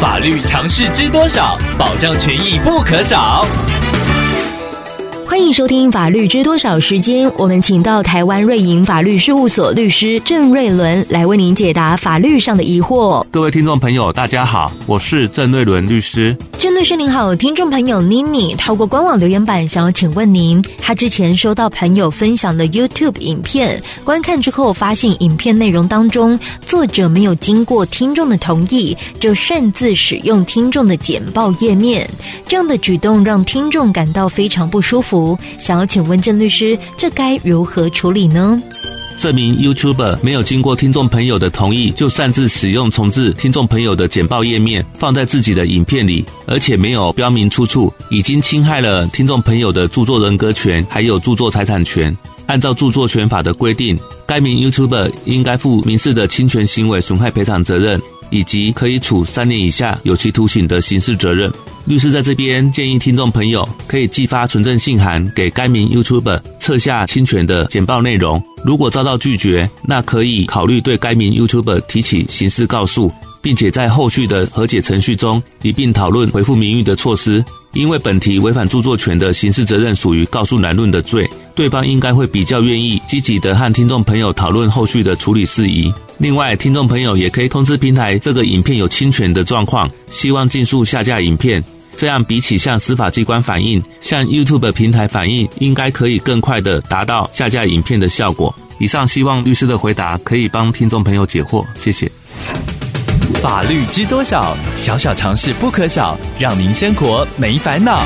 法律常识知多少？保障权益不可少。欢迎收听《法律知多少》时间，我们请到台湾瑞银法律事务所律师郑瑞伦来为您解答法律上的疑惑。各位听众朋友，大家好，我是郑瑞伦律师。郑律师您好，听众朋友妮妮透过官网留言板想要请问您，他之前收到朋友分享的 YouTube 影片，观看之后发现影片内容当中作者没有经过听众的同意，就擅自使用听众的简报页面，这样的举动让听众感到非常不舒服。想要请问郑律师，这该如何处理呢？这名 YouTuber 没有经过听众朋友的同意，就擅自使用重制听众朋友的简报页面放在自己的影片里，而且没有标明出处，已经侵害了听众朋友的著作人格权，还有著作财产权。按照著作权法的规定，该名 YouTuber 应该负民事的侵权行为损害赔偿责任，以及可以处三年以下有期徒刑的刑事责任。律师在这边建议听众朋友可以寄发存证信函给该名 YouTuber 撤下侵权的简报内容。如果遭到拒绝，那可以考虑对该名 YouTuber 提起刑事告诉，并且在后续的和解程序中一并讨论恢复名誉的措施。因为本题违反著作权的刑事责任属于告诉难论的罪，对方应该会比较愿意积极的和听众朋友讨论后续的处理事宜。另外，听众朋友也可以通知平台这个影片有侵权的状况，希望尽速下架影片。这样比起向司法机关反映，向 YouTube 平台反映，应该可以更快的达到下架影片的效果。以上希望律师的回答可以帮听众朋友解惑，谢谢。法律知多少？小小常识不可少，让您生活没烦恼。